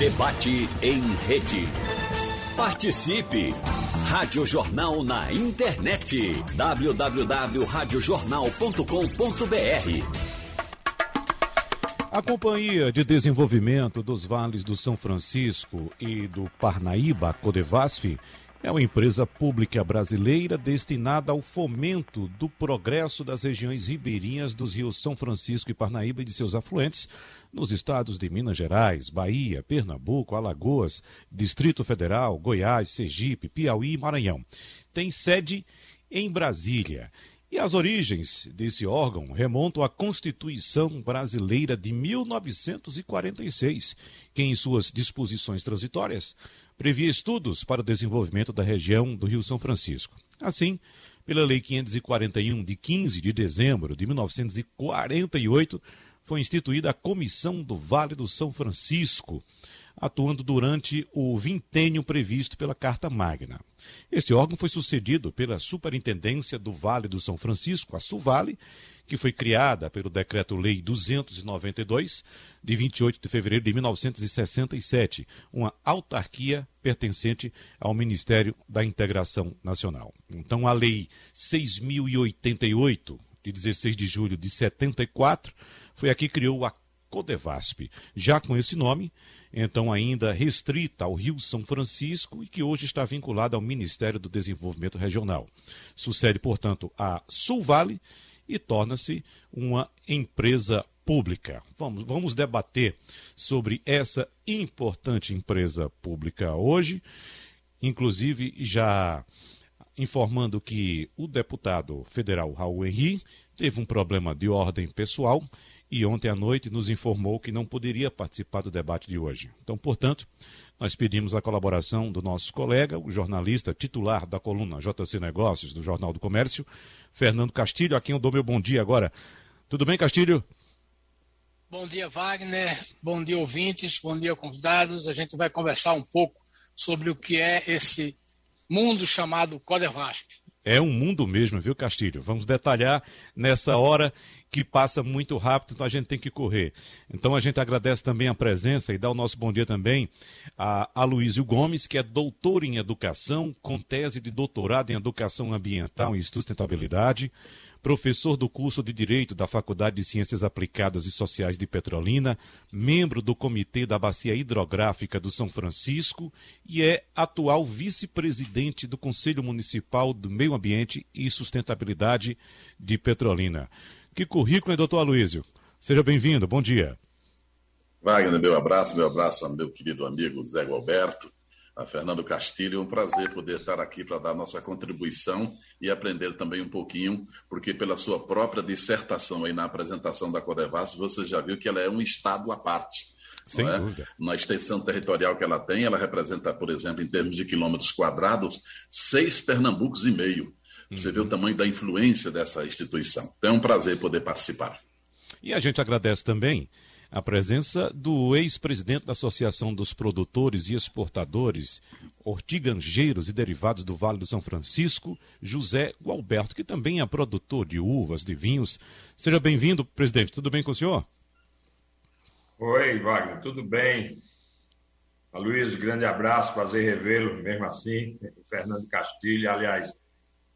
Debate em rede. Participe! Rádio Jornal na internet. www.radiojornal.com.br a Companhia de Desenvolvimento dos Vales do São Francisco e do Parnaíba, Codevasf, é uma empresa pública brasileira destinada ao fomento do progresso das regiões ribeirinhas dos rios São Francisco e Parnaíba e de seus afluentes nos estados de Minas Gerais, Bahia, Pernambuco, Alagoas, Distrito Federal, Goiás, Sergipe, Piauí e Maranhão. Tem sede em Brasília. E as origens desse órgão remontam à Constituição Brasileira de 1946, que, em suas disposições transitórias, previa estudos para o desenvolvimento da região do Rio São Francisco. Assim, pela Lei 541, de 15 de dezembro de 1948, foi instituída a Comissão do Vale do São Francisco, atuando durante o vintênio previsto pela Carta Magna. Este órgão foi sucedido pela Superintendência do Vale do São Francisco, a SUVALE, que foi criada pelo Decreto-Lei 292, de 28 de fevereiro de 1967, uma autarquia pertencente ao Ministério da Integração Nacional. Então, a Lei 6088, de 16 de julho de 74, foi a que criou a Codevasp. Já com esse nome, então ainda restrita ao Rio São Francisco e que hoje está vinculada ao Ministério do Desenvolvimento Regional. Sucede, portanto, a Sulvale e torna-se uma empresa pública. Vamos, vamos debater sobre essa importante empresa pública hoje, inclusive já informando que o deputado federal Raul Henri teve um problema de ordem pessoal e ontem à noite nos informou que não poderia participar do debate de hoje. Então, portanto, nós pedimos a colaboração do nosso colega, o jornalista titular da coluna JC Negócios, do Jornal do Comércio, Fernando Castilho, a quem eu dou meu bom dia agora. Tudo bem, Castilho? Bom dia, Wagner. Bom dia, ouvintes. Bom dia, convidados. A gente vai conversar um pouco sobre o que é esse mundo chamado Codevasp. É um mundo mesmo, viu, Castilho? Vamos detalhar nessa hora que passa muito rápido, então a gente tem que correr. Então a gente agradece também a presença e dá o nosso bom dia também a Aloysio Gomes, que é doutor em educação, com tese de doutorado em educação ambiental e sustentabilidade professor do curso de Direito da Faculdade de Ciências Aplicadas e Sociais de Petrolina, membro do Comitê da Bacia Hidrográfica do São Francisco e é atual vice-presidente do Conselho Municipal do Meio Ambiente e Sustentabilidade de Petrolina. Que currículo, hein, doutor Aloysio? Seja bem-vindo, bom dia. Wagner, meu abraço, meu abraço ao meu querido amigo Zé Alberto a Fernando Castilho. É um prazer poder estar aqui para dar nossa contribuição e aprender também um pouquinho, porque pela sua própria dissertação aí na apresentação da Codevas, você já viu que ela é um estado à parte. Sem é? dúvida. Na extensão territorial que ela tem, ela representa, por exemplo, em termos de quilômetros quadrados, seis Pernambucos e meio. Você uhum. vê o tamanho da influência dessa instituição. Então é um prazer poder participar. E a gente agradece também a presença do ex-presidente da Associação dos Produtores e Exportadores, Hortigranjeiros e Derivados do Vale do São Francisco, José Gualberto, que também é produtor de uvas, de vinhos. Seja bem-vindo, presidente. Tudo bem com o senhor? Oi, Wagner, tudo bem? A Luiz, grande abraço, prazer revê-lo, mesmo assim. Fernando Castilho, aliás,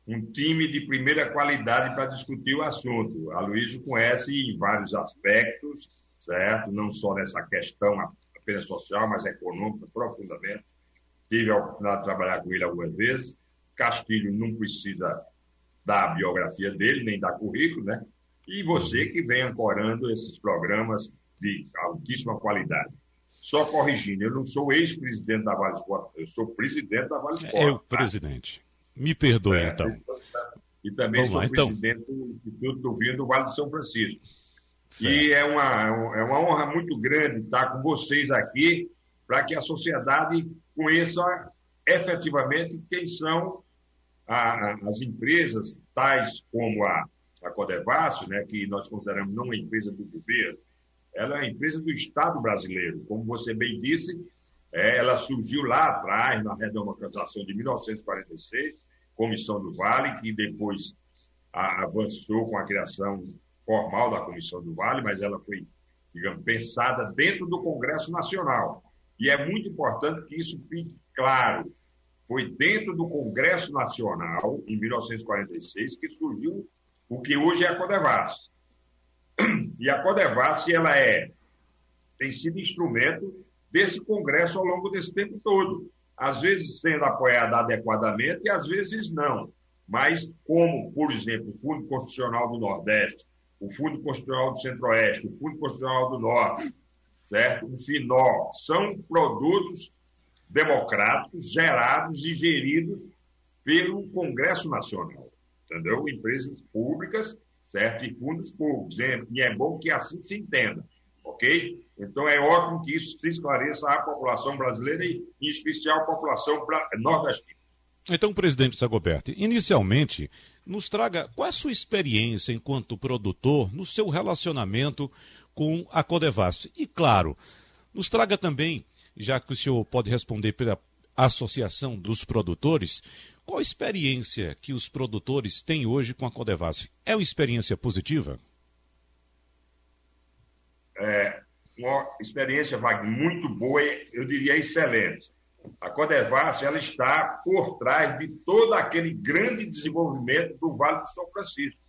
um time de primeira qualidade para discutir o assunto. A Luiz conhece em vários aspectos certo? Não só nessa questão apenas social, mas econômica profundamente. Tive a oportunidade de trabalhar com ele algumas vezes. Castilho não precisa da biografia dele, nem da currículo, né? E você que vem ancorando esses programas de altíssima qualidade. Só corrigindo, eu não sou ex-presidente da Vale Sport, eu sou presidente da Vale Sport. É o tá? presidente. Me perdoe, é, então. E também Vamos sou lá, então. presidente então. do Instituto do Vinho do Vale de São Francisco. Certo. E é uma, é uma honra muito grande estar com vocês aqui para que a sociedade conheça efetivamente quem são a, a, as empresas, tais como a, a Codevasf, né, que nós consideramos não uma empresa do governo, ela é uma empresa do Estado brasileiro. Como você bem disse, é, ela surgiu lá atrás, na redemocratização de 1946, Comissão do Vale, que depois a, avançou com a criação formal da Comissão do Vale, mas ela foi, digamos, pensada dentro do Congresso Nacional. E é muito importante que isso fique claro. Foi dentro do Congresso Nacional, em 1946, que surgiu o que hoje é a Codevas. E a Codevas, ela é, tem sido instrumento desse Congresso ao longo desse tempo todo. Às vezes sendo apoiada adequadamente e às vezes não. Mas como, por exemplo, o Fundo Constitucional do Nordeste, o Fundo Constitucional do Centro-Oeste, o Fundo Constitucional do Norte, certo? o FINOR, são produtos democráticos gerados e geridos pelo Congresso Nacional, entendeu? Empresas públicas, certo? E fundos públicos. E é bom que assim se entenda, ok? Então é ótimo que isso se esclareça à população brasileira e, em especial, à população nordestina. Então, presidente Sagoberto, inicialmente, nos traga qual é a sua experiência enquanto produtor no seu relacionamento com a Codevasf. E, claro, nos traga também, já que o senhor pode responder pela Associação dos Produtores, qual a experiência que os produtores têm hoje com a Codevasf? É uma experiência positiva? É uma experiência, Wagner, muito boa, eu diria excelente. A Codevasf ela está por trás de todo aquele grande desenvolvimento do Vale do São Francisco.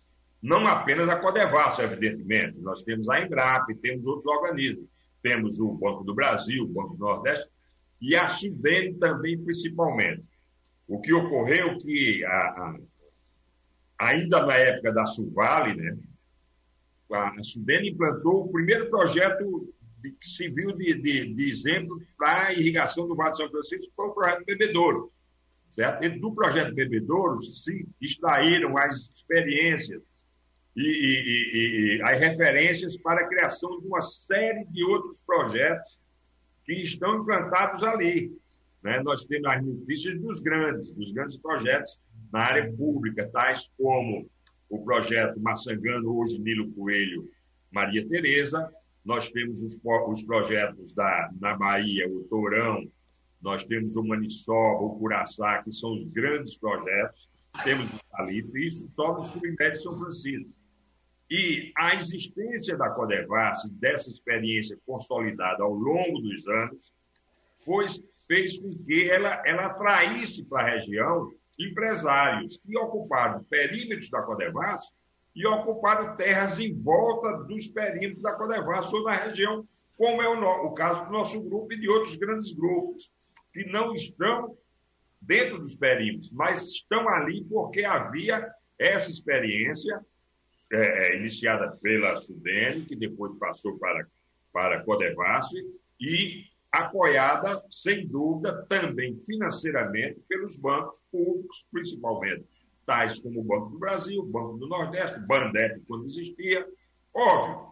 Não apenas a Codevasf, evidentemente. Nós temos a Embrapa, temos outros organismos. Temos o Banco do Brasil, o Banco do Nordeste e a Sudene também, principalmente. O que ocorreu que, a, a, ainda na época da Suvale, né, a Sudene implantou o primeiro projeto que se viu de, de, de exemplo para a irrigação do Vale de São Francisco foi o projeto Bebedouro. Certo? Dentro do projeto Bebedouro se extraíram as experiências e, e, e, as referências para a criação de uma série de outros projetos que estão implantados ali. Né? Nós temos as notícias dos grandes, dos grandes projetos na área pública, tais como o projeto Maçangano, hoje Nilo Coelho, Maria Tereza, nós temos os, os projetos da, na Bahia, o Tourão, nós temos o Maniçoba, o Curaçá, que são os grandes projetos, temos o Salitre, isso só no submédio São Francisco. E a existência da Codevas, dessa experiência consolidada ao longo dos anos, foi, fez com que ela, ela atraísse para a região empresários que ocuparam perímetros da Codevas e ocuparam terras em volta dos perímetros da Codevas ou na região, como é o, o caso do nosso grupo e de outros grandes grupos, que não estão dentro dos perímetros, mas estão ali porque havia essa experiência é, é iniciada pela Sudene, que depois passou para, para Codevasf, e apoiada, sem dúvida, também financeiramente pelos bancos públicos, principalmente tais como o Banco do Brasil, o Banco do Nordeste, o Bandep, quando existia. Óbvio,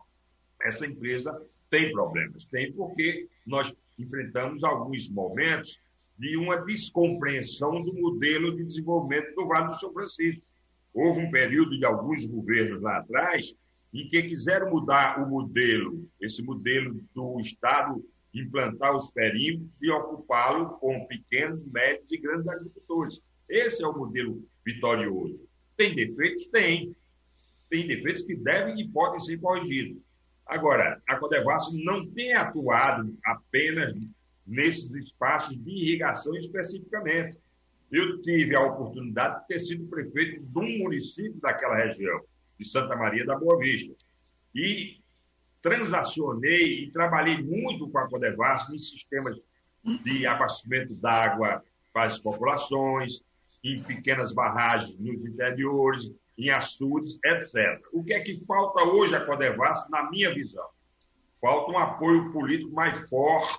essa empresa tem problemas. Tem porque nós enfrentamos alguns momentos de uma descompreensão do modelo de desenvolvimento do Vale do São Francisco. Houve um período de alguns governos lá atrás em que quiseram mudar o modelo, esse modelo do Estado implantar os perímetros e ocupá-lo com pequenos, médios e grandes agricultores. Esse é o modelo vitorioso. Tem defeitos? Tem. Tem defeitos que devem e podem ser corrigidos. Agora, a Codevasf não tem atuado apenas nesses espaços de irrigação especificamente. Eu tive a oportunidade de ter sido prefeito de um município daquela região, de Santa Maria da Boa Vista. E transacionei e trabalhei muito com a Codevasf em sistemas de abastecimento d'água para as populações, em pequenas barragens nos interiores, em açudes, etc. O que é que falta hoje a Codevasf, na minha visão? Falta um apoio político mais forte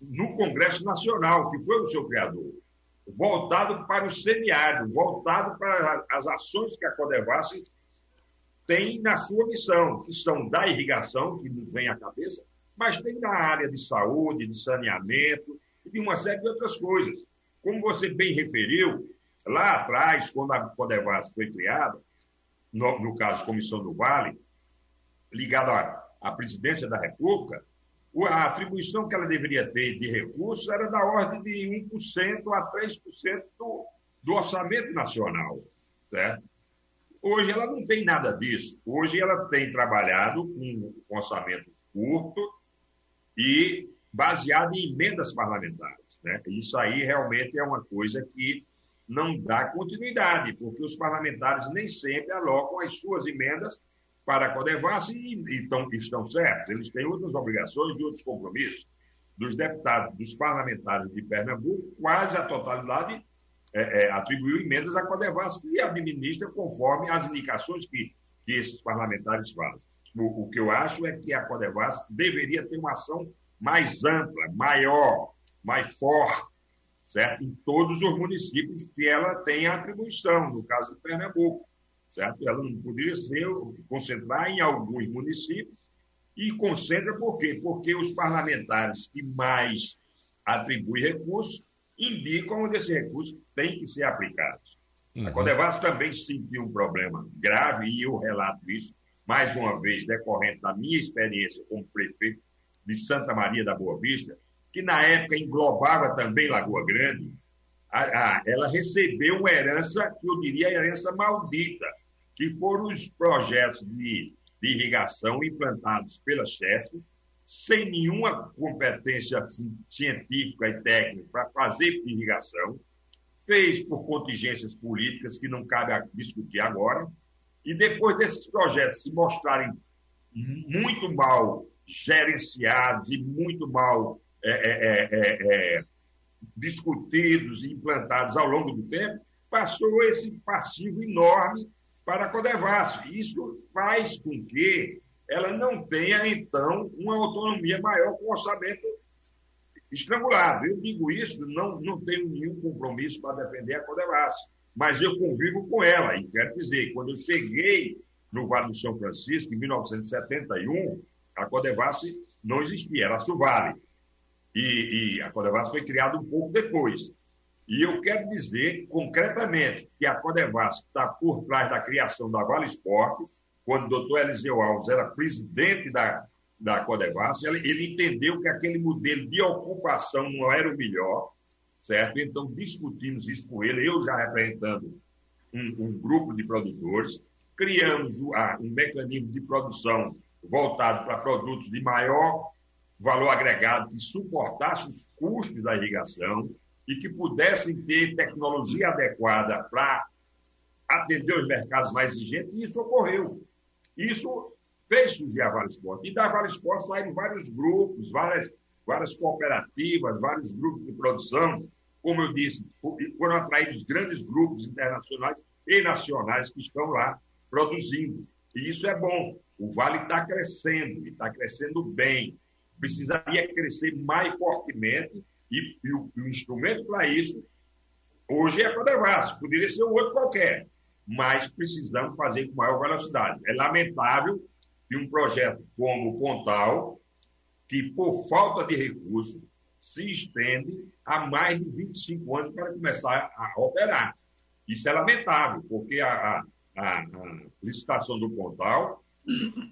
no Congresso Nacional, que foi o seu criador, voltado para o semiárido, voltado para as ações que a Codevasf tem na sua missão, que são da irrigação, que nos vem à cabeça, mas tem na área de saúde, de saneamento e de uma série de outras coisas. Como você bem referiu, lá atrás, quando a Codevas foi criada, no, no caso Comissão do Vale, ligada à, à presidência da República, a atribuição que ela deveria ter de recursos era da ordem de 1% a 3% do, do orçamento nacional. Certo? Hoje ela não tem nada disso. Hoje ela tem trabalhado com um orçamento curto e baseada em emendas parlamentares. Né? Isso aí realmente é uma coisa que não dá continuidade, porque os parlamentares nem sempre alocam as suas emendas para a Codevas e, e estão, certos. Eles têm outras obrigações e outros compromissos. Dos deputados, dos parlamentares de Pernambuco, quase a totalidade é, é, atribuiu emendas à Codevas e administra conforme as indicações que, que esses parlamentares fazem. O, o, que eu acho é que a Codevas deveria ter uma ação mais ampla, maior, mais forte, certo? Em todos os municípios que ela tem atribuição, no caso de Pernambuco, certo? Ela não poderia ser concentrar em alguns municípios e concentra por quê? Porque os parlamentares que mais atribuem recursos indicam onde esse recurso tem que ser aplicado. Uhum. A Codevas também sentiu um problema grave, e eu relato isso, mais uma vez, decorrente da minha experiência como prefeito de Santa Maria da Boa Vista, que na época englobava também Lagoa Grande, a, a, ela recebeu uma herança, que eu diria herança maldita, que foram os projetos de, de irrigação implantados pela chefe, sem nenhuma competência científica e técnica para fazer irrigação, fez por contingências políticas que não cabe discutir agora, e depois desses projetos se mostrarem muito mal gerenciados e muito mal é é, é, é, é, discutidos e implantados ao longo do tempo, passou esse passivo enorme para a Codevasf. Isso faz com que ela não tenha, então, uma autonomia maior com o orçamento estrangulado. Eu digo isso, não, não tenho nenhum compromisso para defender a Codevasf, mas eu convivo com ela. E quero dizer, quando eu cheguei no Vale do São Francisco, em 1971, a Codevasf não existia, era a Suvale. E, e a Codevasf foi criada um pouco depois. E eu quero dizer concretamente que a Codevasf está por trás da criação da Vale Esporte, quando o doutor Eliseu Alves era presidente da, da Codevasf, ele, ele entendeu que aquele modelo de ocupação não era o melhor, certo? Então discutimos isso com ele, eu já representando um, um grupo de produtores, criamos um mecanismo de produção voltado para produtos de maior valor agregado que suportasse os custos da irrigação e que pudessem ter tecnologia adequada para atender os mercados mais exigentes, e isso ocorreu. Isso fez surgir a Vale Esporte. E da Vale Esporte saíram vários grupos, várias, várias cooperativas, vários grupos de produção. Como eu disse, foram atraídos grandes grupos internacionais e nacionais que estão lá produzindo. E isso é bom. O Vale está crescendo, e está crescendo bem. Precisaria crescer mais fortemente, e, e, o, o, instrumento para isso, hoje é a Codevasf, poderia ser um outro qualquer, mas precisamos fazer com maior velocidade. É lamentável que um projeto como o Pontal, que por falta de recursos, se estende há mais de 25 anos para começar a operar. Isso é lamentável, porque a, a, a licitação do Pontal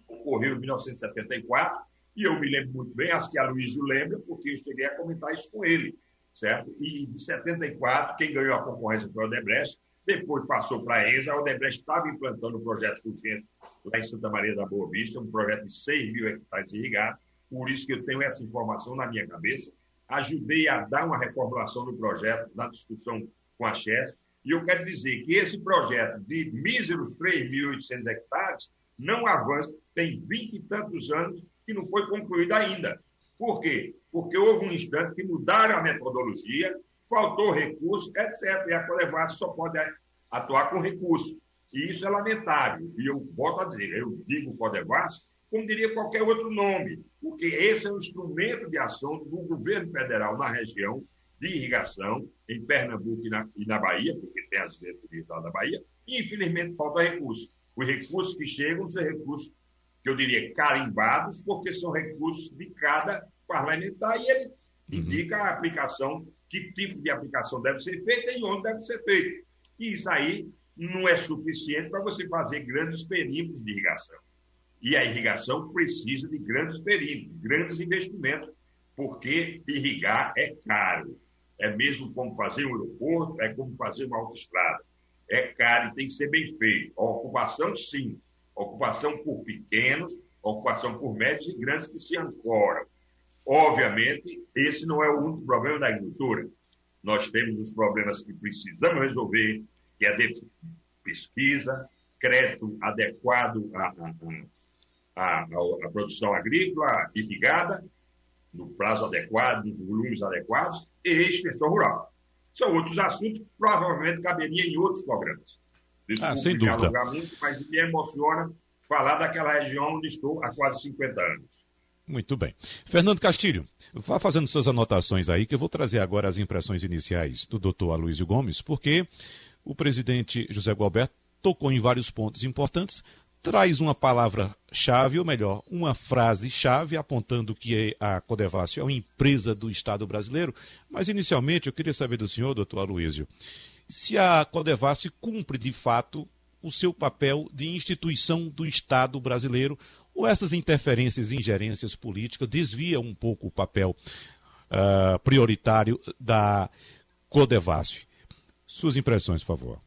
ocorreu em 1974, e eu me lembro muito bem, acho que a Luísa lembra, porque eu cheguei a comentar isso com ele, certo? E em 74, quem ganhou a concorrência foi a Odebrecht, depois passou para a ESA, a Odebrecht estava implantando o projeto Fulgêncio lá em Santa Maria da Boa Vista, um projeto de 6 mil hectares irrigados, por isso que eu tenho essa informação na minha cabeça. Ajudei a dar uma reformulação do projeto, na discussão com a Chess, e eu quero dizer que esse projeto de míseros 3.800 hectares não avança, tem vinte e tantos anos que não foi concluído ainda. Por quê? Porque houve um instante que mudaram a metodologia, faltou recurso, etc. E a Colevate só pode atuar com recurso. E isso é lamentável. E eu volto a dizer, eu digo Codevas, como diria qualquer outro nome, porque esse é um instrumento de ação do governo federal na região de irrigação, em Pernambuco e na, e na Bahia, porque tem as diretorias da Bahia, e infelizmente falta recurso. Os recursos que chegam são recursos, que eu diria, carimbados, porque são recursos de cada parlamentar e ele uhum. indica a aplicação, que tipo de aplicação deve ser feita e onde deve ser feita. E isso aí não é suficiente para você fazer grandes perímetros de irrigação. E a irrigação precisa de grandes perímetros, grandes investimentos, porque irrigar é caro. É mesmo como fazer um aeroporto, é como fazer uma autoestrada é caro e tem que ser bem feito. A ocupação, sim. Ocupação por pequenos, ocupação por médios e grandes que se ancoram. Obviamente, esse não é o único problema da agricultura. Nós temos os problemas que precisamos resolver, que é de pesquisa, crédito adequado à, à, à, à produção agrícola irrigada, no prazo adequado, nos volumes adequados, e extensão rural. São outros assuntos que provavelmente caberiam em outros programas. Desculpe ah, sem dúvida. Muito, mas me emociona falar daquela região onde estou há quase 50 anos. Muito bem. Fernando Castilho, vá fazendo suas anotações aí, que eu vou trazer agora as impressões iniciais do doutor Aloysio Gomes, porque o presidente José Gualberto tocou em vários pontos importantes, traz uma palavra-chave, ou melhor, uma frase-chave, apontando que a Codevasf é uma empresa do Estado brasileiro. Mas, inicialmente, eu queria saber do senhor, doutor Aloysio, se a Codevasf cumpre, de fato, o seu papel de instituição do Estado brasileiro, ou essas interferências e ingerências políticas desviam um pouco o papel uh, prioritário da Codevasf. Suas impressões, por favor.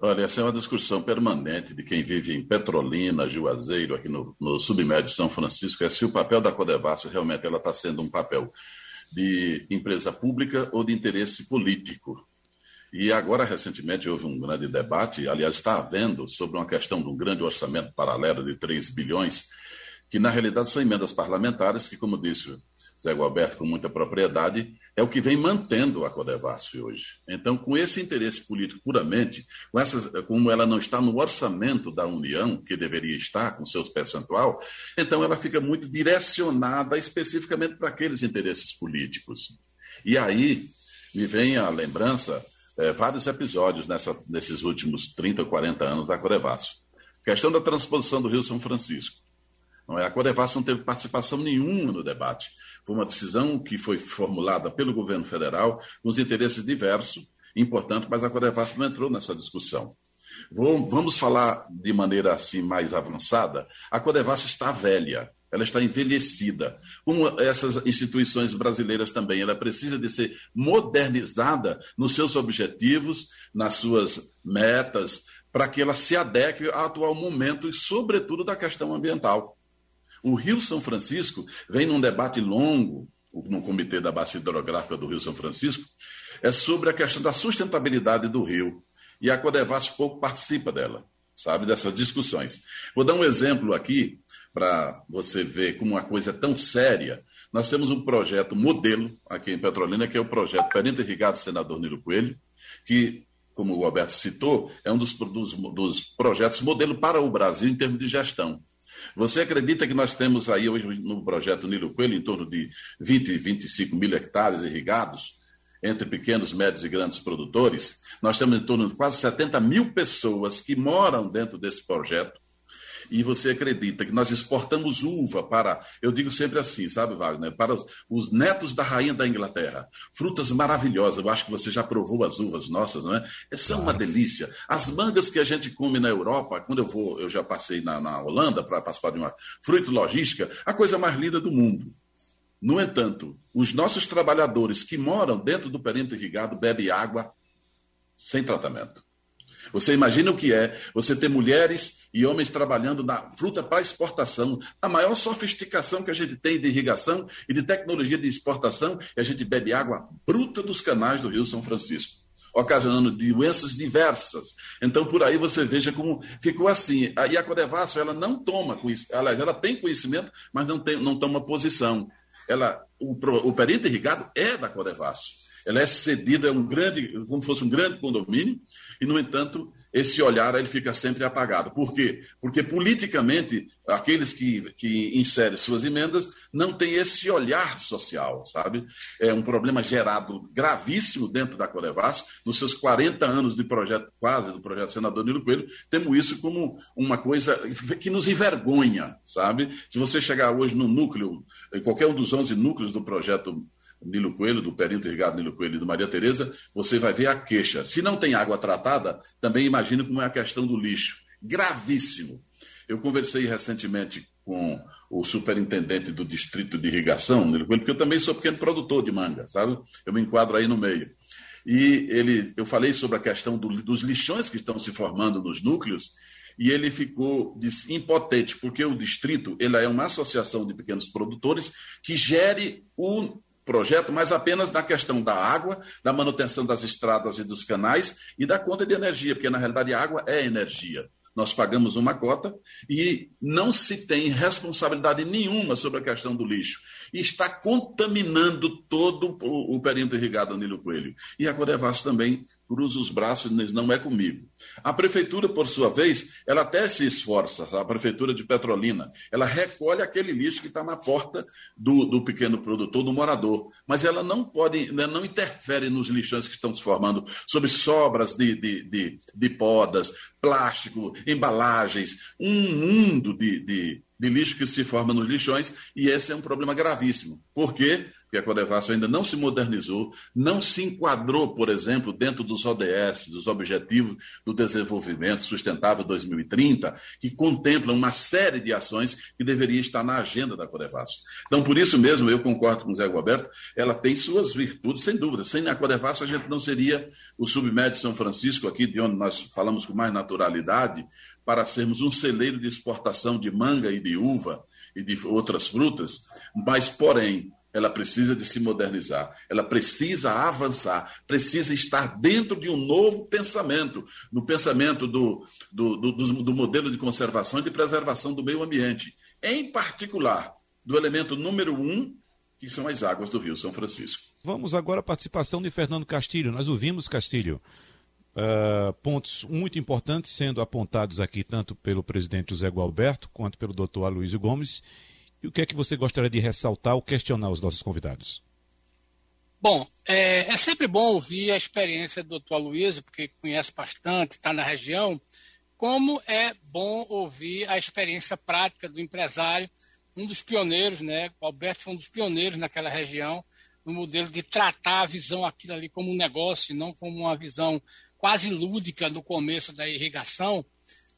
Olha, essa é uma discussão permanente de quem vive em Petrolina, Juazeiro, aqui no, no submédio de São Francisco, é se o papel da Codevasf realmente ela está sendo um papel de empresa pública ou de interesse político. E agora, recentemente, houve um grande debate, aliás, está havendo, sobre uma questão de um grande orçamento paralelo de 3 bilhões, que na realidade são emendas parlamentares, que, como disse Zé Gualberto com muita propriedade, é o que vem mantendo a Codevasf hoje. Então, com esse interesse político puramente, com essas, como ela não está no orçamento da União, que deveria estar com seus percentual, então ela fica muito direcionada especificamente para aqueles interesses políticos. E aí me vem a lembrança é, vários episódios nessa, nesses últimos 30 ou 40 anos da Corevasso. Questão da transposição do Rio São Francisco. Não é? A Corevasso não teve participação nenhuma no debate. Foi uma decisão que foi formulada pelo governo federal, com os interesses diversos, importante, mas a Corevasso não entrou nessa discussão. Vamos falar de maneira assim mais avançada. A Codevasso está velha ela está envelhecida. Como essas instituições brasileiras também, ela precisa de ser modernizada nos seus objetivos, nas suas metas, para que ela se adeque ao atual momento e, sobretudo, da questão ambiental. O Rio São Francisco vem num debate longo no Comitê da Bacia Hidrográfica do Rio São Francisco, é sobre a questão da sustentabilidade do rio. E a Codevas pouco participa dela, sabe, dessas discussões. Vou dar um exemplo aqui para você ver como uma coisa é tão séria. Nós temos um projeto modelo aqui em Petrolina, que é o projeto Perito Irrigado Senador Nilo Coelho, que, como o Alberto citou, é um dos, dos, dos projetos modelo para o Brasil em termos de gestão. Você acredita que nós temos aí hoje no projeto Nilo Coelho em torno de 20, 25 mil hectares irrigados, entre pequenos, médios e grandes produtores? Nós temos em torno de quase 70 mil pessoas que moram dentro desse projeto e você acredita que nós exportamos uva para, eu digo sempre assim, sabe, Wagner, para os, os netos da rainha da Inglaterra. Frutas maravilhosas. Eu acho que você já provou as uvas nossas, não é? São uma delícia. As mangas que a gente come na Europa, quando eu vou, eu já passei na, na Holanda para participar de uma fruta logística, a coisa mais linda do mundo. No entanto, os nossos trabalhadores que moram dentro do perímetro irrigado bebem água sem tratamento. Você imagina o que é você ter mulheres e homens trabalhando na fruta para exportação. A maior sofisticação que a gente tem de irrigação e de tecnologia de exportação é a gente bebe água bruta dos canais do Rio São Francisco ocasionando doenças diversas. Então, por aí você veja como ficou assim. E a Codevasf, ela não toma, ela, ela tem conhecimento, mas não, tem, não toma posição. Ela, o, o perito irrigado é da Codevasf. Ela é cedida, é um grande, como se fosse um grande condomínio, e, no entanto, esse olhar ele fica sempre apagado. Por quê? Porque politicamente aqueles que, que inserem suas emendas não têm esse olhar social, sabe? É um problema gerado gravíssimo dentro da Colevas, nos seus 40 anos de projeto, quase, do projeto senador Nilo Coelho, temos isso como uma coisa que nos envergonha, sabe? Se você chegar hoje no núcleo, em qualquer um dos 11 núcleos do projeto Nilo Coelho, do Perímetro Irrigado Nilo Coelho e do Maria Tereza, você vai ver a queixa. Se não tem água tratada, também imagine como é a questão do lixo. Gravíssimo. Eu conversei recentemente com o superintendente do distrito de irrigação, Nilo Coelho, porque eu também sou pequeno produtor de manga, sabe? Eu me enquadro aí no meio. E ele, eu falei sobre a questão do, dos lixões que estão se formando nos núcleos, e ele ficou impotente, porque o distrito ele é uma associação de pequenos produtores que gere o projeto, mas apenas na questão da água, da manutenção das estradas e dos canais e da conta de energia, porque na realidade a água é energia. Nós pagamos uma cota e não se tem responsabilidade nenhuma sobre a questão do lixo. E está contaminando todo o, perímetro irrigado Nilo Coelho. E a Codevas também cruza os braços e diz, não é comigo. A prefeitura, por sua vez, ela até se esforça, a prefeitura de Petrolina, ela recolhe aquele lixo que está na porta do, do, pequeno produtor, do morador, mas ela não pode, né, não interfere nos lixões que estão se formando, sobre sobras de, de, de, de podas, plástico, embalagens, um mundo de, de, de lixo que se forma nos lixões, e esse é um problema gravíssimo. Por quê? Que a Codevasso ainda não se modernizou, não se enquadrou, por exemplo, dentro dos ODS, dos Objetivos do Desenvolvimento Sustentável 2030, que contemplam uma série de ações que deveria estar na agenda da Codevasso. Então, por isso mesmo, eu concordo com o Zé Roberto, ela tem suas virtudes, sem dúvida. Sem a Codevasso, a gente não seria o Submédio São Francisco, aqui de onde nós falamos com mais naturalidade, para sermos um celeiro de exportação de manga e de uva e de outras frutas, mas, porém, ela precisa de se modernizar, ela precisa avançar, precisa estar dentro de um novo pensamento, no pensamento do, do, do, do, modelo de conservação e de preservação do meio ambiente, em particular do elemento número um, que são as águas do Rio São Francisco. Vamos agora à participação de Fernando Castilho. Nós ouvimos, Castilho, uh, pontos muito importantes sendo apontados aqui tanto pelo presidente José Gualberto quanto pelo doutor Aloysio Gomes e o que é que você gostaria de ressaltar ou questionar os nossos convidados? Bom, é, é sempre bom ouvir a experiência do doutor Aloysio, porque conhece bastante, está na região, como é bom ouvir a experiência prática do empresário, um dos pioneiros, né? O Alberto foi um dos pioneiros naquela região, no modelo de tratar a visão aquilo ali como um negócio, não como uma visão quase lúdica no começo da irrigação,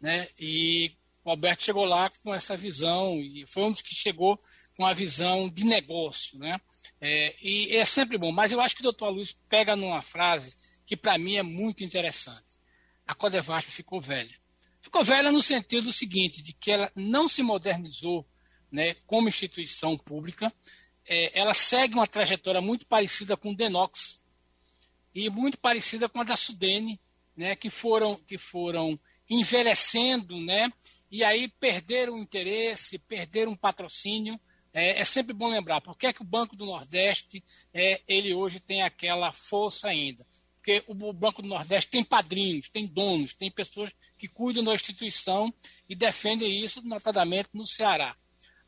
né? E o Alberto chegou lá com essa visão e foi um dos que chegou com a visão de negócio, né? É, e é sempre bom, mas eu acho que o doutor Luiz pega numa frase que para mim é muito interessante. A Codevasp ficou velha. Ficou velha no sentido seguinte, de que ela não se modernizou né, como instituição pública, é, ela segue uma trajetória muito parecida com o Denox e muito parecida com a da Sudene, né, que foram, que foram envelhecendo né, e aí perderam o interesse, perderam um patrocínio. É, é, sempre bom lembrar por que, é que o Banco do Nordeste é, ele hoje tem aquela força ainda. Porque o Banco do Nordeste tem padrinhos, tem donos, tem pessoas que cuidam da instituição e defendem isso, notadamente no Ceará.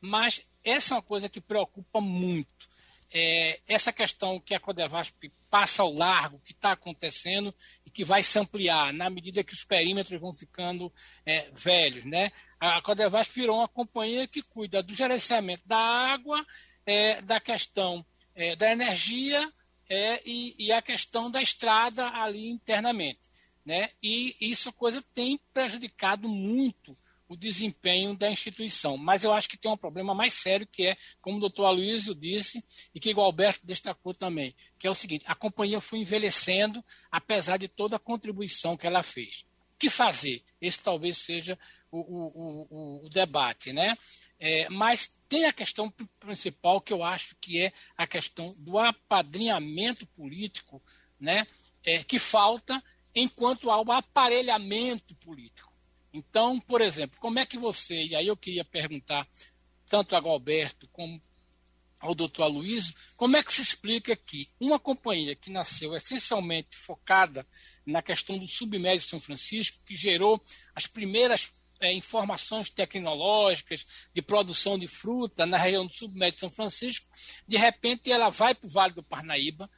Mas essa é uma coisa que preocupa muito é, essa questão que a Codevasp passa ao largo, que está acontecendo que vai se ampliar na medida que os perímetros vão ficando é, velhos. Né? A Codevasp virou uma companhia que cuida do gerenciamento da água, é, da questão é, da energia é, e, e, a questão da estrada ali internamente. Né? E isso coisa tem prejudicado muito o desempenho da instituição. Mas eu acho que tem um problema mais sério, que é, como o doutor Aloysio disse, e que o Alberto destacou também, que é o seguinte: a companhia foi envelhecendo, apesar de toda a contribuição que ela fez. O que fazer? Esse talvez seja o, o, o, o debate. Né? É, mas tem a questão principal, que eu acho que é a questão do apadrinhamento político, né? É, que falta enquanto há o aparelhamento político. Então, por exemplo, como é que você, e aí eu queria perguntar tanto a Galberto como ao doutor Aloysio, como é que se explica que uma companhia que nasceu essencialmente focada na questão do submédio São Francisco, que gerou as primeiras é, informações tecnológicas de produção de fruta na região do submédio São Francisco, de repente ela vai para o Vale do Parnaíba,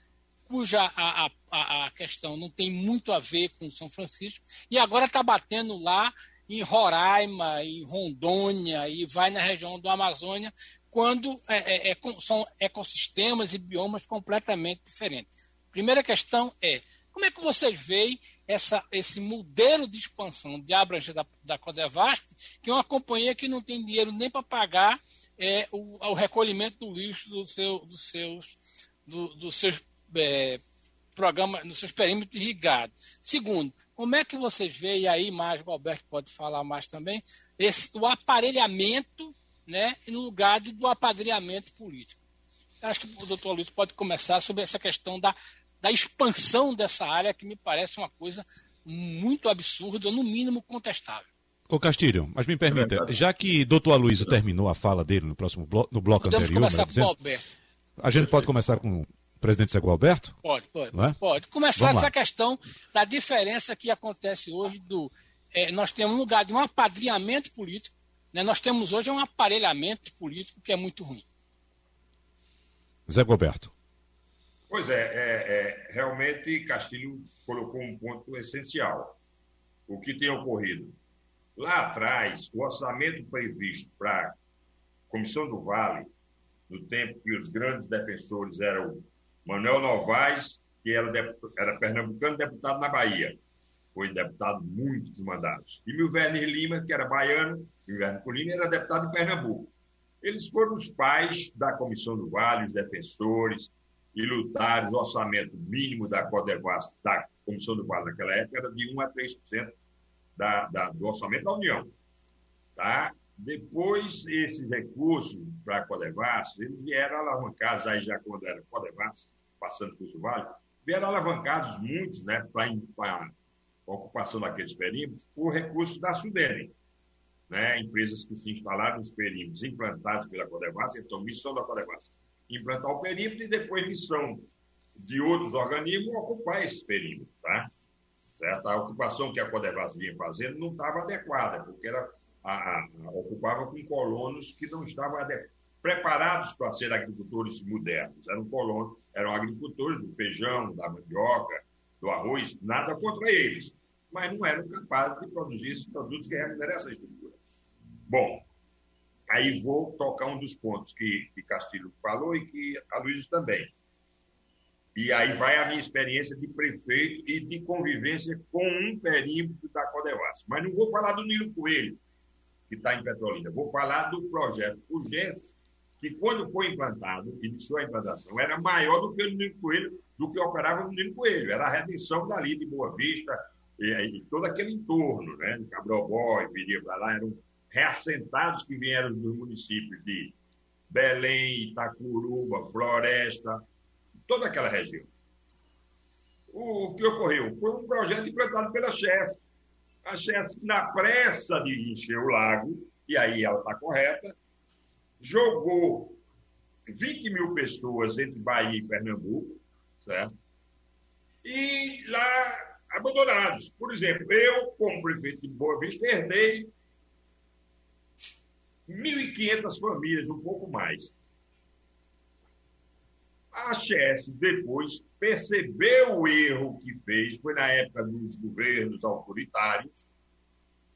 cuja a, a, a questão não tem muito a ver com São Francisco, e agora está batendo lá em Roraima, em Rondônia, e vai na região do Amazônia, quando é, é, é são ecossistemas e biomas completamente diferentes. Primeira questão é, como é que vocês veem essa, esse modelo de expansão de abrangência da, da Codevasp, que é uma companhia que não tem dinheiro nem para pagar é, o, o, recolhimento do lixo do seu, dos seus, do, dos seus é, programas, nos seus perímetros irrigados. Segundo, Como é que vocês veem, e aí mais o Alberto pode falar mais também, esse, o aparelhamento né, no lugar do apadrinhamento político? Acho que o doutor Luiz pode começar sobre essa questão da, da expansão dessa área, que me parece uma coisa muito absurda, no mínimo contestável. Ô Castilho, mas me permita, é já que doutor Aloysio terminou a fala dele no próximo bloco, no bloco Podemos anterior, começar né, dizendo, com o Alberto. a gente pode começar com o presidente Zé Alberto? Pode, pode. Não é? Pode. Começar Vamos essa lá. questão da diferença que acontece hoje do. é, nós temos um lugar de um apadrinhamento político, né, nós temos hoje um aparelhamento político que é muito ruim. Zé Alberto. Pois é, é, é, realmente Castilho colocou um ponto essencial. O que tem ocorrido? Lá atrás, o orçamento previsto para a Comissão do Vale, no tempo que os grandes defensores eram Manuel Novaes, que era, era pernambucano deputado na Bahia, foi deputado muitos mandatos, e Milverner Lima, que era baiano, Milverner Lima era deputado em Pernambuco. Eles foram os pais da Comissão do Vale, os defensores, e lutaram. O orçamento mínimo da Codevas, da Comissão do Vale naquela época era de 1 a 3% da, da, do orçamento da União. Tá? Depois, esses recursos para a Codevas, eles vieram alavancados, aí já quando era Codevas, passando por o Vale, vieram alavancados muitos né, para a ocupação daqueles perímetros por recursos da Sudene né, empresas que se instalaram nos perímetros implantados pela Codevas, então missão da Codevas, implantar o perímetro e depois missão de outros organismos ocupar esses perímetros, tá? Certo? A ocupação que a Codevas vinha fazendo não estava adequada, porque era, a, a, ocupava com colonos que não estavam preparados para ser agricultores modernos. Eram colonos, eram agricultores do feijão, da mandioca, do arroz, nada contra eles, mas não eram capazes de produzir esses produtos que remuneram essa estrutura. Bom, aí vou tocar um dos pontos que, que Castilho falou e que a Luiz também. E aí vai a minha experiência de prefeito e de convivência com um perímetro da Codevas. Mas não vou falar do Nilo Coelho, que está em Petrolina. Vou falar do projeto Urgência, que quando foi implantado, iniciou a implantação, era maior do que o Nilo Coelho, do que operava no Nilo Coelho. Era a redenção dali de Boa Vista e, e todo aquele entorno, né? Cabrobó e viria lá, eram reassentados que vieram dos municípios de Belém, Itacuruba, Floresta, toda aquela região. O que ocorreu? Foi um projeto implantado pela chefe. A chefe, na pressa de encher o lago, e aí ela está correta, jogou 20 mil pessoas entre Bahia e Pernambuco, certo? E lá abandonados. Por exemplo, eu, como prefeito de Boa Vista, herdei 1.500 famílias, um pouco mais. A chefe depois percebeu o erro que fez, foi na época dos governos autoritários,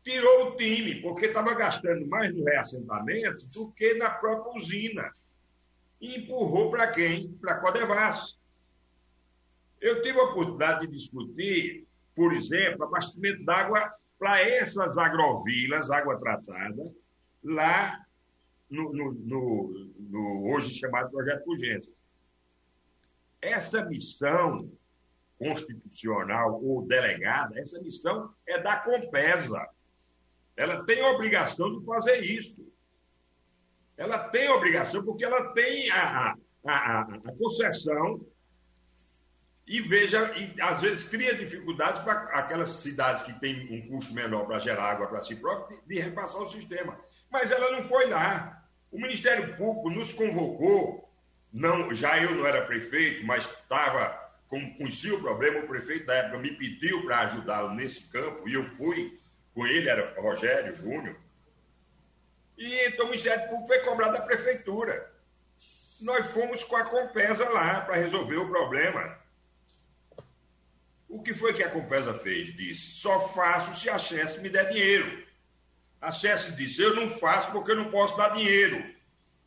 tirou o time, porque estava gastando mais nos reassentamentos do que na própria usina. E empurrou para quem? Para a Codevas. Eu tive a oportunidade de discutir, por exemplo, abastecimento d'água para essas agrovilas, água tratada, lá no, no, no, no hoje chamado Projeto Urgência. Essa missão constitucional ou delegada, essa missão é da Compesa. Ela tem a obrigação de fazer isso. Ela tem a obrigação, porque ela tem a, a, a, concessão e veja, e às vezes cria dificuldades para aquelas cidades que têm um custo menor para gerar água para si próprio, de, de repassar o sistema. Mas ela não foi lá. O Ministério Público nos convocou, não, já eu não era prefeito, mas estava, como conhecia o problema, o prefeito da época me pediu para ajudá-lo nesse campo, e eu fui com ele, era Rogério Júnior. E então o Ministério Público foi cobrado da prefeitura. Nós fomos com a Compesa lá para resolver o problema. O que foi que a Compesa fez? Disse: só faço se a Chess me der dinheiro. A Chess disse: eu não faço porque eu não posso dar dinheiro.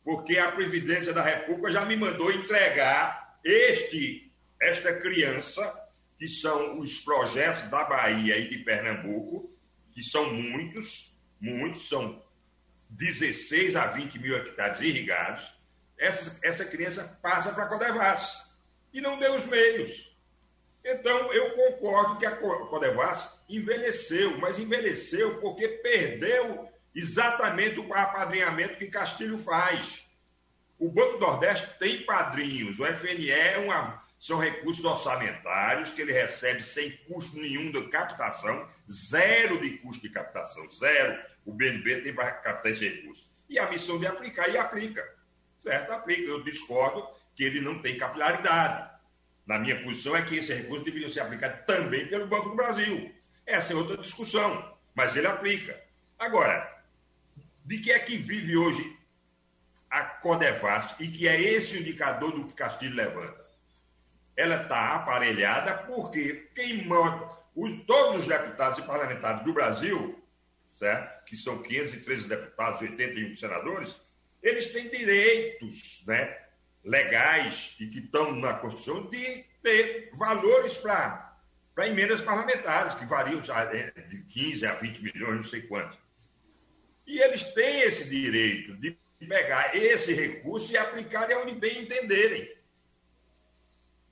Porque a Previdência da República já me mandou entregar este, esta criança, que são os projetos da Bahia e de Pernambuco, que são muitos, muitos, são 16 a 20 mil hectares irrigados. Essa, essa criança passa para a Codevas e não deu os meios. Então, eu concordo que a Codevas envelheceu, mas envelheceu porque perdeu exatamente o apadrinhamento que Castilho faz. O Banco Nordeste tem padrinhos, o FNE é uma, são recursos orçamentários que ele recebe sem custo nenhum de captação, zero de custo de captação, zero. O BNB tem para captar esse recurso. E a missão de aplicar, e aplica. Certo? Aplica. Eu discordo que ele não tem capilaridade. Na minha posição é que esse recurso deveria ser aplicado também pelo Banco do Brasil. Essa é outra discussão, mas ele aplica. Agora, de que é que vive hoje a Codevas e que é esse o indicador do que Castilho levanta? Ela está aparelhada porque quem manda, os, todos os deputados e parlamentares do Brasil, certo? que são 513 deputados, 81 senadores, eles têm direitos né, legais e que estão na Constituição de ter valores para emendas parlamentares, que variam de 15 a 20 milhões, não sei quanto. E eles têm esse direito de pegar esse recurso e aplicar onde bem entenderem.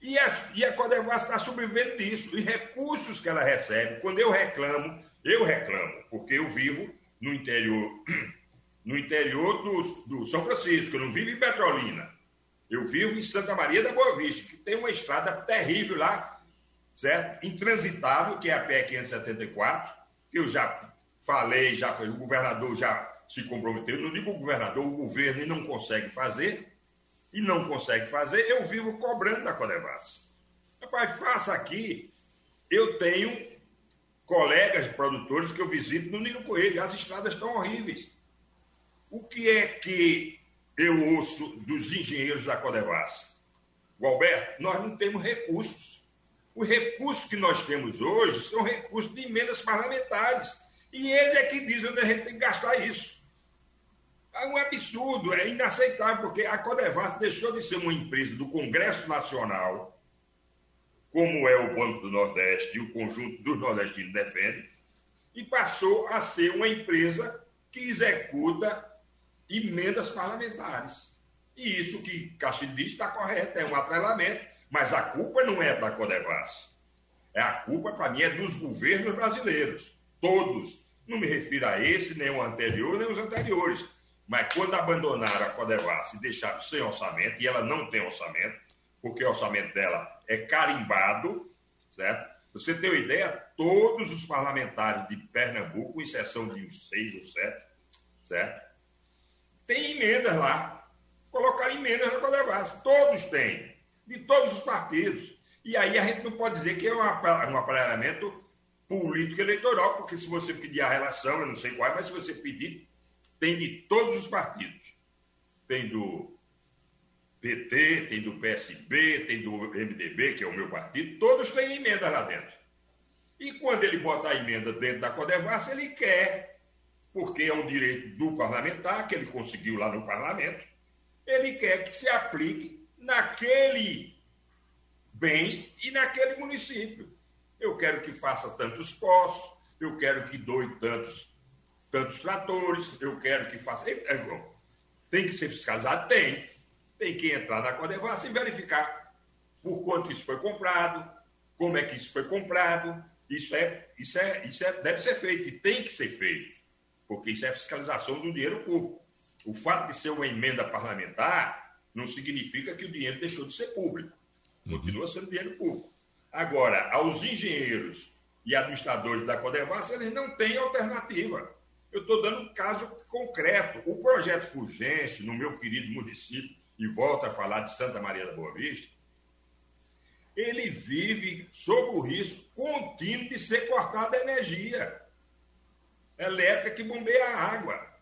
E a, e a está sobrevivendo disso. E recursos que ela recebe, quando eu reclamo, eu reclamo, porque eu vivo no interior, no interior do, do São Francisco, eu não vivo em Petrolina. Eu vivo em Santa Maria da Boa Vista, que tem uma estrada terrível lá, certo? Intransitável, que é a PE 574, que eu já falei, já o governador já se comprometeu, não digo o governador, o governo não consegue fazer, e não consegue fazer, eu vivo cobrando da Codevas. Rapaz, faça aqui, eu tenho colegas produtores que eu visito no Nilo Coelho, as estradas estão horríveis. O que é que eu ouço dos engenheiros da Codevas? Alberto, nós não temos recursos. Os recursos que nós temos hoje são recursos de emendas parlamentares. E ele é que diz onde a gente tem que gastar isso. É um absurdo, é inaceitável, porque a Codevas deixou de ser uma empresa do Congresso Nacional, como é o Banco do Nordeste e o conjunto dos nordestinos defende, e passou a ser uma empresa que executa emendas parlamentares. E isso que Castilho diz está correto, é um atrelamento, mas a culpa não é da Codevas. É a culpa, para mim, é dos governos brasileiros, todos, não me refiro a esse, nem o anterior, nem os anteriores. Mas quando abandonaram a Codevas e deixaram sem orçamento, e ela não tem orçamento, porque o orçamento dela é carimbado, certo? Você tem uma ideia, todos os parlamentares de Pernambuco, com exceção de uns seis ou sete, certo? Tem emendas lá. Colocaram emendas na Codevas. Todos têm. De todos os partidos. E aí a gente não pode dizer que é um aparelhamento político eleitoral, porque se você pedir a relação, eu não sei qual, mas se você pedir, tem de todos os partidos. Tem do PT, tem do PSB, tem do MDB, que é o meu partido, todos têm emenda lá dentro. E quando ele bota a emenda dentro da Codevassa, ele quer, porque é um direito do parlamentar, que ele conseguiu lá no parlamento, ele quer que se aplique naquele bem e naquele município eu quero que faça tantos postos, eu quero que doe tantos, tantos tratores, eu quero que faça. É, é, tem que ser fiscalizado? Tem. Tem que entrar na Codevassa e verificar por quanto isso foi comprado, como é que isso foi comprado. Isso, é, isso, é, isso é, deve ser feito e tem que ser feito, porque isso é fiscalização do dinheiro público. O fato de ser uma emenda parlamentar não significa que o dinheiro deixou de ser público. Continua sendo dinheiro público. Agora, aos engenheiros e administradores da Codevas, eles não têm alternativa. Eu estou dando um caso concreto. O projeto Fulgêncio, no meu querido município, e volta a falar de Santa Maria da Boa Vista, ele vive sob o risco contínuo de ser cortada a energia elétrica que bombeia a água.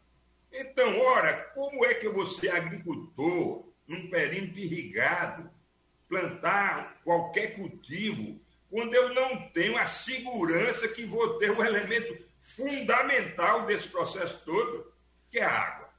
Então, ora, como é que ser agricultor num perímetro irrigado, plantar qualquer cultivo quando eu não tenho a segurança que vou ter o elemento fundamental desse processo todo, que é a água.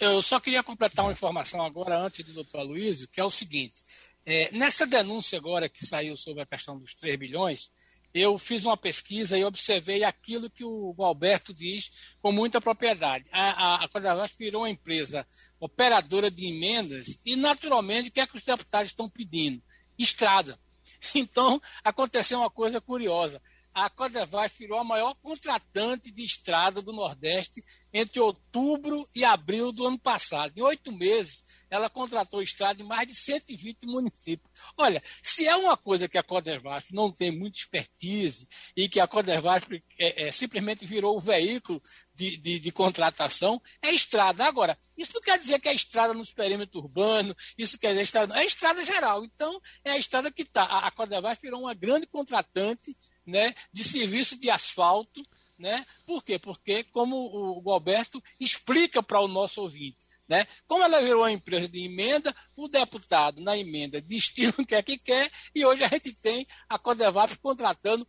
Eu só queria completar uma informação agora, antes do doutor Aloysio, que é o seguinte. É, nessa denúncia agora que saiu sobre a questão dos 3 bilhões, eu fiz uma pesquisa e observei aquilo que o Alberto diz com muita propriedade. A, a, a virou uma empresa operadora de emendas e, naturalmente, o que é que os deputados estão pedindo? Estrada. Então, aconteceu uma coisa curiosa. A Codevasf virou a maior contratante de estrada do Nordeste entre outubro e abril do ano passado. Em oito meses, ela contratou estrada em mais de 120 municípios. Olha, se é uma coisa que a Codevasf não tem muita expertise e que a Codevasf é, é, simplesmente virou o veículo de, de, de, contratação, é estrada. Agora, isso não quer dizer que é estrada nos perímetros urbanos, isso quer dizer estrada, é estrada geral. Então, é a estrada que está. A, a virou uma grande contratante né, de serviço de asfalto. Né? Por quê? Porque, como o Galberto explica para o nosso ouvinte, né? Como ela virou uma empresa de emenda, o deputado na emenda destina o que é que quer, e hoje a gente tem a Codevap contratando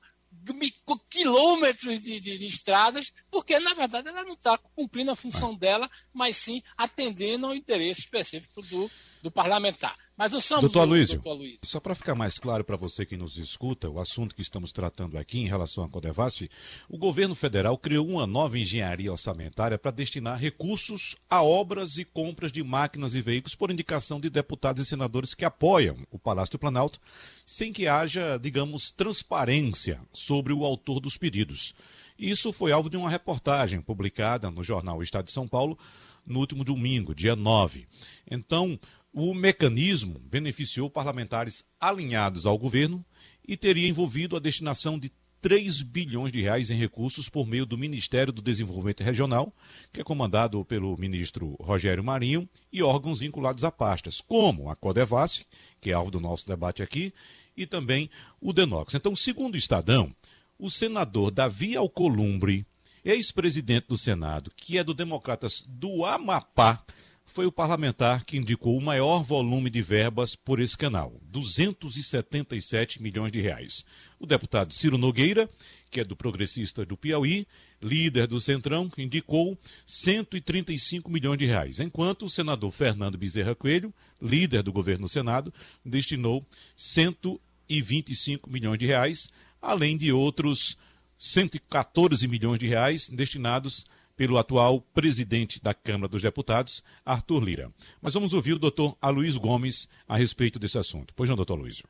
quilômetros de, de, de, estradas, porque na verdade ela não está cumprindo a função dela, mas sim atendendo ao interesse específico do, do parlamentar. Mas o Samu, doutor Aloysio, só para ficar mais claro para você que nos escuta, o assunto que estamos tratando aqui em relação à Codevasf, o governo federal criou uma nova engenharia orçamentária para destinar recursos a obras e compras de máquinas e veículos por indicação de deputados e senadores que apoiam o Palácio do Planalto, sem que haja, digamos, transparência sobre o autor dos pedidos. Isso foi alvo de uma reportagem publicada no jornal Estado de São Paulo no último domingo, dia 9. Então, o mecanismo beneficiou parlamentares alinhados ao governo e teria envolvido a destinação de 3 bilhões de reais em recursos por meio do Ministério do Desenvolvimento Regional, que é comandado pelo ministro Rogério Marinho, e órgãos vinculados a pastas, como a Codevasf, que é alvo do nosso debate aqui, e também o Denox. Então, segundo o Estadão, o senador Davi Alcolumbre, ex-presidente do Senado, que é do Democratas do Amapá, foi o parlamentar que indicou o maior volume de verbas por esse canal, 277 milhões de reais. O deputado Ciro Nogueira, que é do Progressista do Piauí, líder do Centrão, indicou 135 milhões de reais, enquanto o senador Fernando Bezerra Coelho, líder do governo do Senado, destinou 125 milhões de reais, além de outros 114 milhões de reais destinados pelo atual presidente da Câmara dos Deputados, Arthur Lira. Mas vamos ouvir o doutor Aloysio Gomes a respeito desse assunto. Pois não, doutor Aloysio.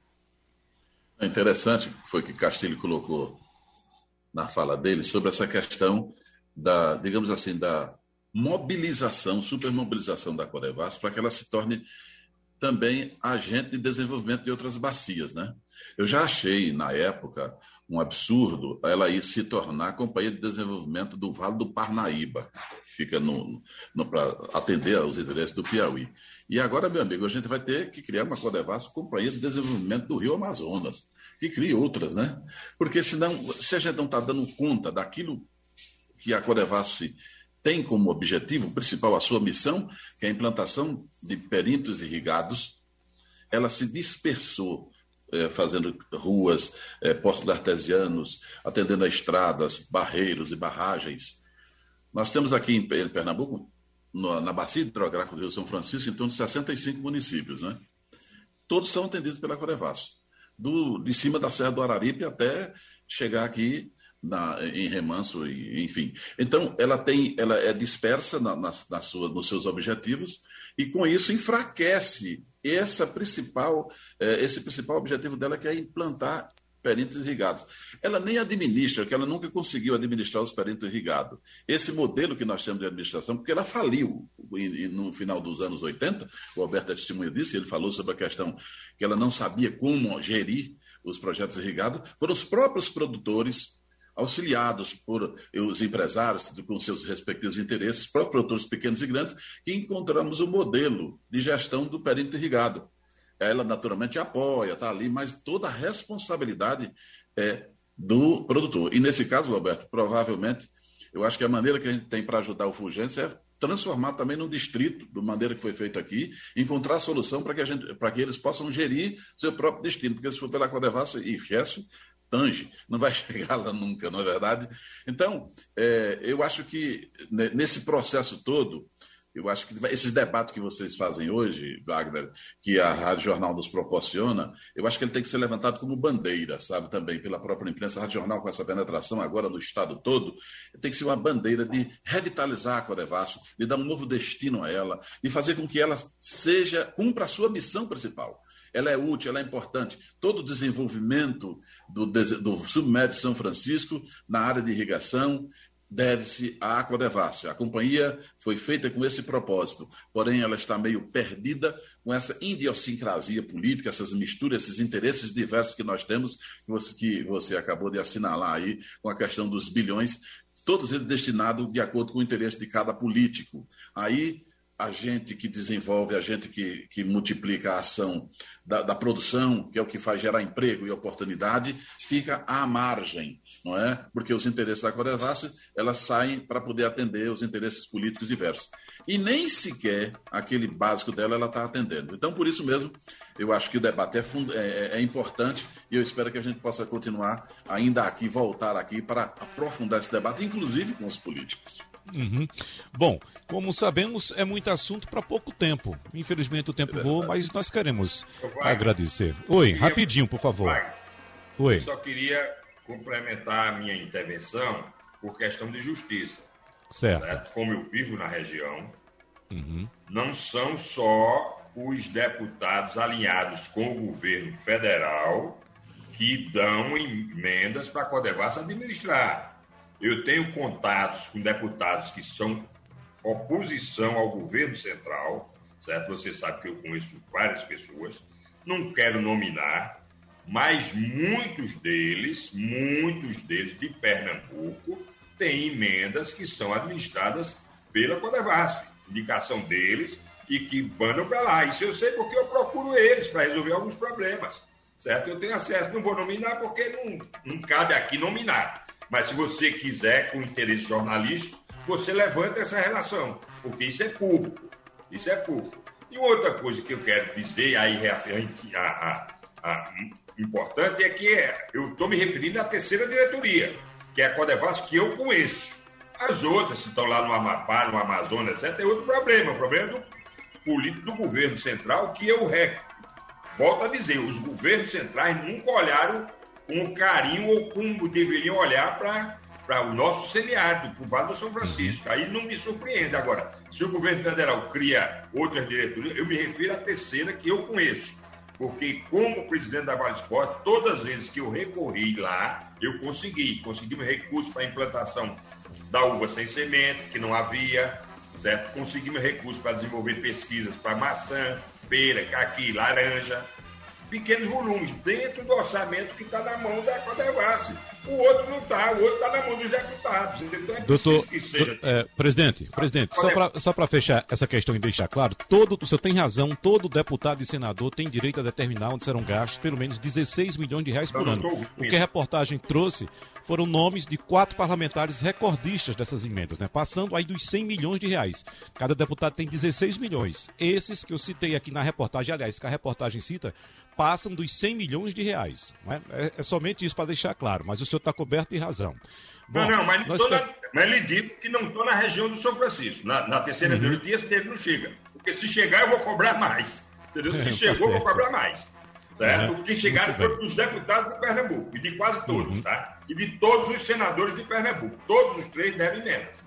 É interessante foi que Castilho colocou na fala dele sobre essa questão da, digamos assim, da mobilização, supermobilização da Corevas para que ela se torne também agente de desenvolvimento de outras bacias, né? Eu já achei na época um absurdo ela ir se tornar a Companhia de Desenvolvimento do Vale do Parnaíba, que fica no, no para atender aos interesses do Piauí. E agora, meu amigo, a gente vai ter que criar uma Codevasf Companhia de Desenvolvimento do Rio Amazonas, que crie outras, né? Porque senão, se a gente não está dando conta daquilo que a Codevasf tem como objetivo principal, a sua missão, que é a implantação de perímetros irrigados, ela se dispersou fazendo ruas, é, postos artesianos, atendendo a estradas, barreiros e barragens. Nós temos aqui em Pernambuco, na bacia hidrográfica do Rio São Francisco, em torno de 65 municípios. Né? Todos são atendidos pela Corevaço, do, de cima da Serra do Araripe até chegar aqui na, em Remanso, enfim. Então, ela tem, ela é dispersa na, na, na sua, nos seus objetivos e com isso enfraquece essa principal, é, esse principal objetivo dela que é implantar perímetros irrigados. Ela nem administra, que ela nunca conseguiu administrar os perímetros irrigados. Esse modelo que nós temos de administração, porque ela faliu no final dos anos 80, o Alberto é testemunha disse, ele falou sobre a questão que ela não sabia como gerir os projetos irrigados, foram os próprios produtores auxiliados por os empresários com seus respectivos interesses, próprios produtores pequenos e grandes, que encontramos o modelo de gestão do perímetro irrigado. Ela naturalmente apoia, está ali, mas toda a responsabilidade é do produtor. E nesse caso, Roberto, provavelmente, eu acho que a maneira que a gente tem para ajudar o Fulgêncio é transformar também no distrito, da maneira que foi feito aqui, encontrar solução para que, a gente, que eles possam gerir seu próprio destino, porque se for pela Codevassa e Chefe, tange, não vai chegar lá nunca, não é verdade? Então, é, eu acho que nesse processo todo, eu acho que esses debates que vocês fazem hoje, Wagner, que a Rádio Jornal nos proporciona, eu acho que ele tem que ser levantado como bandeira, sabe, também pela própria imprensa. A Rádio Jornal, com essa penetração agora no estado todo, tem que ser uma bandeira de revitalizar a Corevasso, de dar um novo destino a ela, de fazer com que ela seja, cumpra a sua missão principal ela é útil, ela é importante. Todo o desenvolvimento do, do submédio São Francisco na área de irrigação deve-se à Aquadevasf. A companhia foi feita com esse propósito, porém ela está meio perdida com essa idiosincrasia política, essas misturas, esses interesses diversos que nós temos, que você, que você acabou de assinalar aí, com a questão dos bilhões, todos eles destinados de acordo com o interesse de cada político. Aí a gente que desenvolve, a gente que, que multiplica a ação da, da, produção, que é o que faz gerar emprego e oportunidade, fica à margem, não é? Porque os interesses da Codevasf, elas saem para poder atender os interesses políticos diversos. E nem sequer aquele básico dela ela está atendendo. Então, por isso mesmo, eu acho que o debate é, fund... é, é importante e eu espero que a gente possa continuar ainda aqui, voltar aqui para aprofundar esse debate, inclusive com os políticos. Uhum. Bom, como sabemos, é muito assunto para pouco tempo. Infelizmente o tempo voa, mas nós queremos agradecer. Oi, rapidinho, por favor. Oi. Eu só queria complementar a minha intervenção por questão de justiça. Certo. certo? Como eu vivo na região, uhum. não são só os deputados alinhados com o governo federal que dão emendas para a Codevas administrar. Eu tenho contatos com deputados que são oposição ao governo central, certo? Você sabe que eu conheço várias pessoas, não quero nominar, mas muitos deles, muitos deles de Pernambuco, têm emendas que são administradas pela Codevasf, indicação deles, e que mandam para lá. Isso eu sei porque eu procuro eles para resolver alguns problemas, certo? Eu tenho acesso, não vou nominar porque não, não cabe aqui nominar. Mas se você quiser, com interesse jornalístico, você levanta essa relação, porque isso é público. Isso é público. E outra coisa que eu quero dizer, aí referente a, a, a importante, é que é, eu estou me referindo à terceira diretoria, que é a Codevas, que eu conheço. As outras, que estão lá no Amapá, no Amazonas, etc., é outro problema. O problema do político do governo central, que eu re... volto a dizer, os governos centrais nunca olharam com carinho ou como deveriam olhar para o nosso semiárido, para o Vale do São Francisco. Aí não me surpreende. Agora, se o governo federal cria outras diretorias, eu me refiro à terceira que eu conheço. Porque, como presidente da Vale Esporte, todas as vezes que eu recorri lá, eu consegui. Conseguimos recursos para a implantação da uva sem semente, que não havia, certo? Conseguimos recursos para desenvolver pesquisas para maçã, pera, caqui, laranja pequenos volumes, dentro do orçamento que está na mão da Codevasf. O outro não está, o outro está na mão dos deputados. Então é Doutor, que seja... do, é, presidente, presidente, só para fechar essa questão e deixar claro, todo, o senhor tem razão, todo deputado e senador tem direito a determinar onde serão gastos pelo menos 16 milhões de reais por ano. O que a reportagem trouxe foram nomes de quatro parlamentares recordistas dessas emendas, né? passando aí dos 100 milhões de reais. Cada deputado tem 16 milhões. Esses que eu citei aqui na reportagem, aliás, que a reportagem cita, passam dos 100 milhões de reais. Né? É, é somente isso para deixar claro, mas o senhor está coberto de razão. Bom, não, não, mas, nós... na, mas lhe digo que não estou na região do São Francisco. Na, na terceira uhum. dia, esse dele não chega. Porque se chegar, eu vou cobrar mais. Entendeu? Se tá chegou, eu vou cobrar mais. Certo? Uhum. Porque chegaram foram os deputados de Pernambuco, e de quase todos, uhum. tá? E de todos os senadores de Pernambuco. Todos os três devem emendas.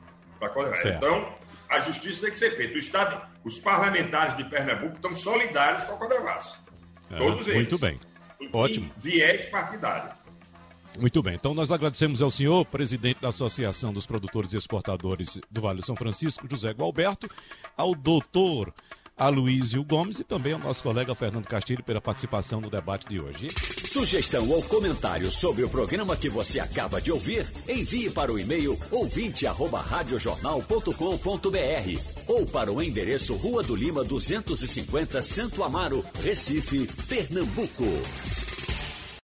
Então, a justiça tem que ser feita. O Estado, os parlamentares de Pernambuco estão solidários com a Codevasf. É, Todos eles. Muito bem. Ótimo. Viés partidário. Muito bem. Então nós agradecemos ao senhor, presidente da Associação dos Produtores e Exportadores do Vale São Francisco, José Gualberto, ao doutor Aloysio Gomes e também ao nosso colega Fernando Castilho pela participação no debate de hoje. Sugestão ou comentário sobre o programa que você acaba de ouvir, envie para o e-mail ouvinte@radiojornal.com.br ou para o endereço Rua do Lima 250, Santo Amaro, Recife, Pernambuco.